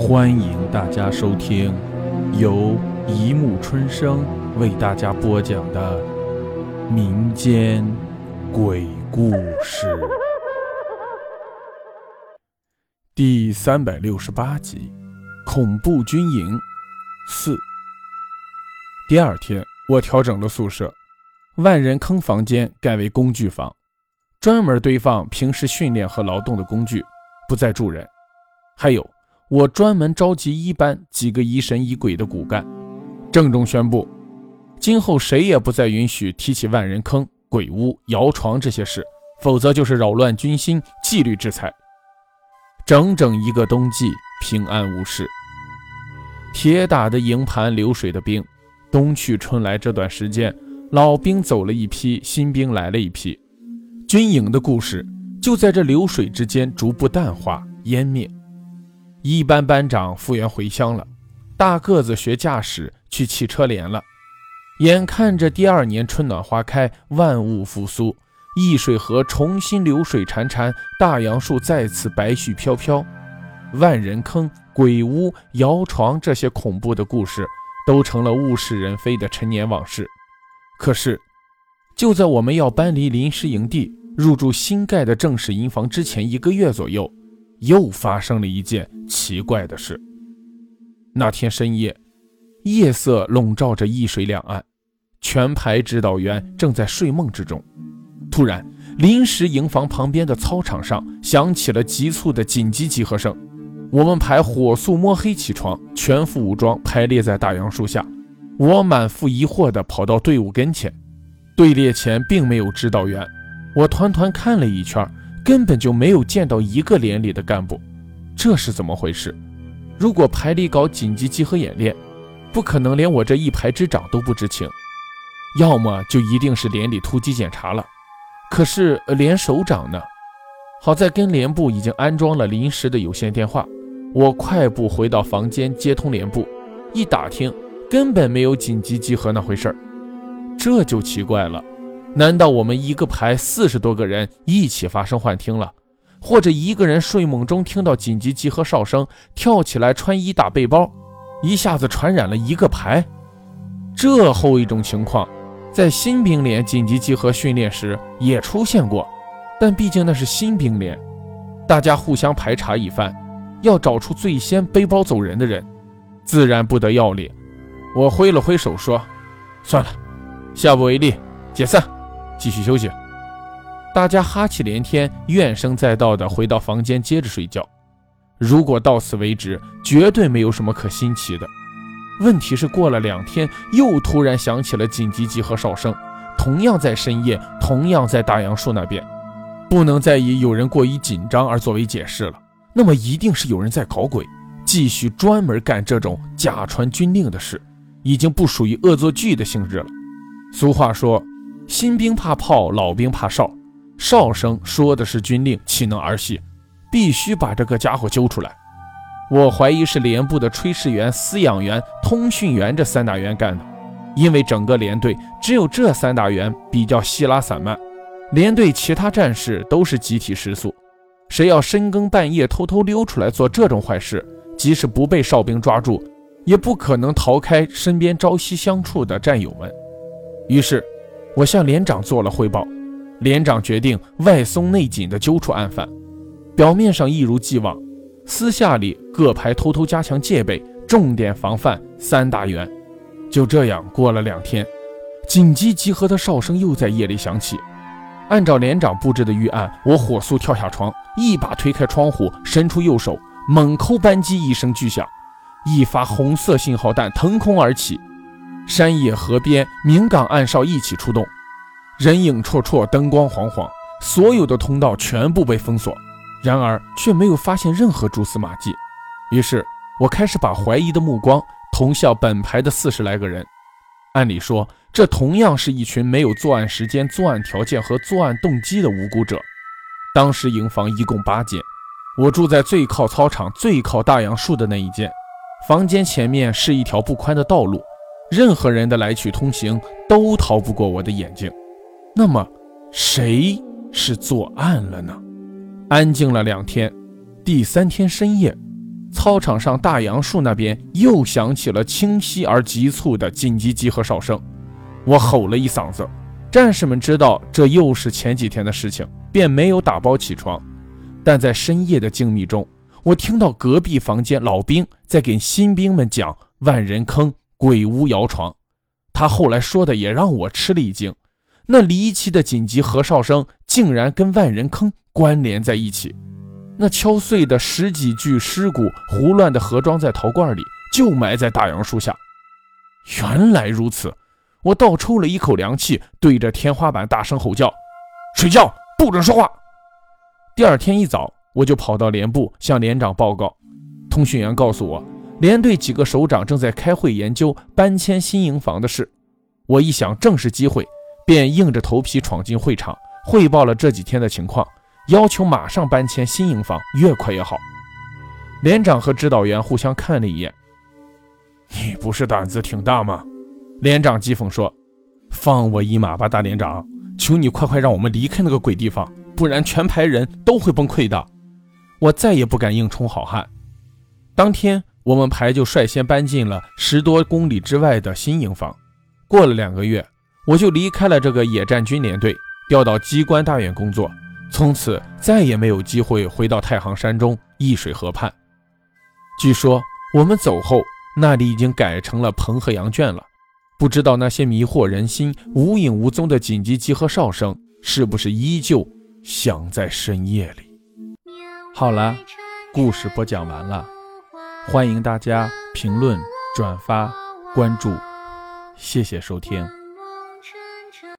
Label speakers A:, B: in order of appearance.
A: 欢迎大家收听由一木春生为大家播讲的民间鬼故事第三百六十八集《恐怖军营四》。第二天，我调整了宿舍，万人坑房间改为工具房，专门堆放平时训练和劳动的工具，不再住人。还有。我专门召集一班几个疑神疑鬼的骨干，郑重宣布，今后谁也不再允许提起万人坑、鬼屋、摇床这些事，否则就是扰乱军心，纪律制裁。整整一个冬季平安无事。铁打的营盘流水的兵，冬去春来这段时间，老兵走了一批，新兵来了一批，军营的故事就在这流水之间逐步淡化湮灭。一班班长复员回乡了，大个子学驾驶去汽车连了。眼看着第二年春暖花开，万物复苏，易水河重新流水潺潺，大杨树再次白絮飘飘，万人坑、鬼屋、摇床这些恐怖的故事都成了物是人非的陈年往事。可是，就在我们要搬离临时营地，入住新盖的正式营房之前一个月左右。又发生了一件奇怪的事。那天深夜，夜色笼罩着易水两岸，全排指导员正在睡梦之中。突然，临时营房旁边的操场上响起了急促的紧急集合声。我们排火速摸黑起床，全副武装排列在大杨树下。我满腹疑惑地跑到队伍跟前，队列前并没有指导员。我团团看了一圈。根本就没有见到一个连里的干部，这是怎么回事？如果排里搞紧急集合演练，不可能连我这一排之长都不知情，要么就一定是连里突击检查了。可是连首长呢？好在跟连部已经安装了临时的有线电话，我快步回到房间接通连部，一打听，根本没有紧急集合那回事儿，这就奇怪了。难道我们一个排四十多个人一起发生幻听了，或者一个人睡梦中听到紧急集合哨声，跳起来穿衣打背包，一下子传染了一个排？这后一种情况，在新兵连紧急集合训练时也出现过，但毕竟那是新兵连，大家互相排查一番，要找出最先背包走人的人，自然不得要领。我挥了挥手说：“算了，下不为例，解散。”继续休息，大家哈气连天，怨声载道的回到房间接着睡觉。如果到此为止，绝对没有什么可新奇的。问题是过了两天，又突然响起了紧急集合哨声，同样在深夜，同样在大杨树那边。不能再以有人过于紧张而作为解释了。那么一定是有人在搞鬼，继续专门干这种假传军令的事，已经不属于恶作剧的性质了。俗话说。新兵怕炮，老兵怕哨。哨声说的是军令，岂能儿戏？必须把这个家伙揪出来。我怀疑是连部的炊事员、饲养员、通讯员这三大员干的，因为整个连队只有这三大员比较稀拉散漫，连队其他战士都是集体食宿。谁要深更半夜偷偷溜出来做这种坏事，即使不被哨兵抓住，也不可能逃开身边朝夕相处的战友们。于是。我向连长做了汇报，连长决定外松内紧地揪出案犯。表面上一如既往，私下里各排偷偷加强戒备，重点防范三大员。就这样过了两天，紧急集合的哨声又在夜里响起。按照连长布置的预案，我火速跳下床，一把推开窗户，伸出右手，猛扣扳机，一声巨响，一发红色信号弹腾空而起。山野河边，明岗暗哨一起出动，人影绰绰，灯光晃晃，所有的通道全部被封锁。然而却没有发现任何蛛丝马迹。于是我开始把怀疑的目光投向本排的四十来个人。按理说，这同样是一群没有作案时间、作案条件和作案动机的无辜者。当时营房一共八间，我住在最靠操场、最靠大杨树的那一间。房间前面是一条不宽的道路。任何人的来去通行都逃不过我的眼睛，那么谁是作案了呢？安静了两天，第三天深夜，操场上大杨树那边又响起了清晰而急促的紧急集合哨声。我吼了一嗓子，战士们知道这又是前几天的事情，便没有打包起床。但在深夜的静谧中，我听到隔壁房间老兵在给新兵们讲万人坑、鬼屋摇床。他后来说的也让我吃了一惊，那离奇的紧急核哨声竟然跟万人坑关联在一起。那敲碎的十几具尸骨，胡乱的盒装在陶罐里，就埋在大杨树下。原来如此，我倒抽了一口凉气，对着天花板大声吼叫：“睡觉不准说话！”第二天一早，我就跑到连部向连长报告。通讯员告诉我。连队几个首长正在开会研究搬迁新营房的事，我一想正是机会，便硬着头皮闯进会场，汇报了这几天的情况，要求马上搬迁新营房，越快越好。连长和指导员互相看了一眼，你不是胆子挺大吗？连长讥讽说：“放我一马吧，大连长，求你快快让我们离开那个鬼地方，不然全排人都会崩溃的。”我再也不敢硬充好汉。当天。我们排就率先搬进了十多公里之外的新营房。过了两个月，我就离开了这个野战军连队，调到机关大院工作。从此再也没有机会回到太行山中易水河畔。据说我们走后，那里已经改成了彭河羊圈了。不知道那些迷惑人心、无影无踪的紧急集合哨声，是不是依旧响在深夜里？好了，故事播讲完了。欢迎大家评论、转发、关注，谢谢收听。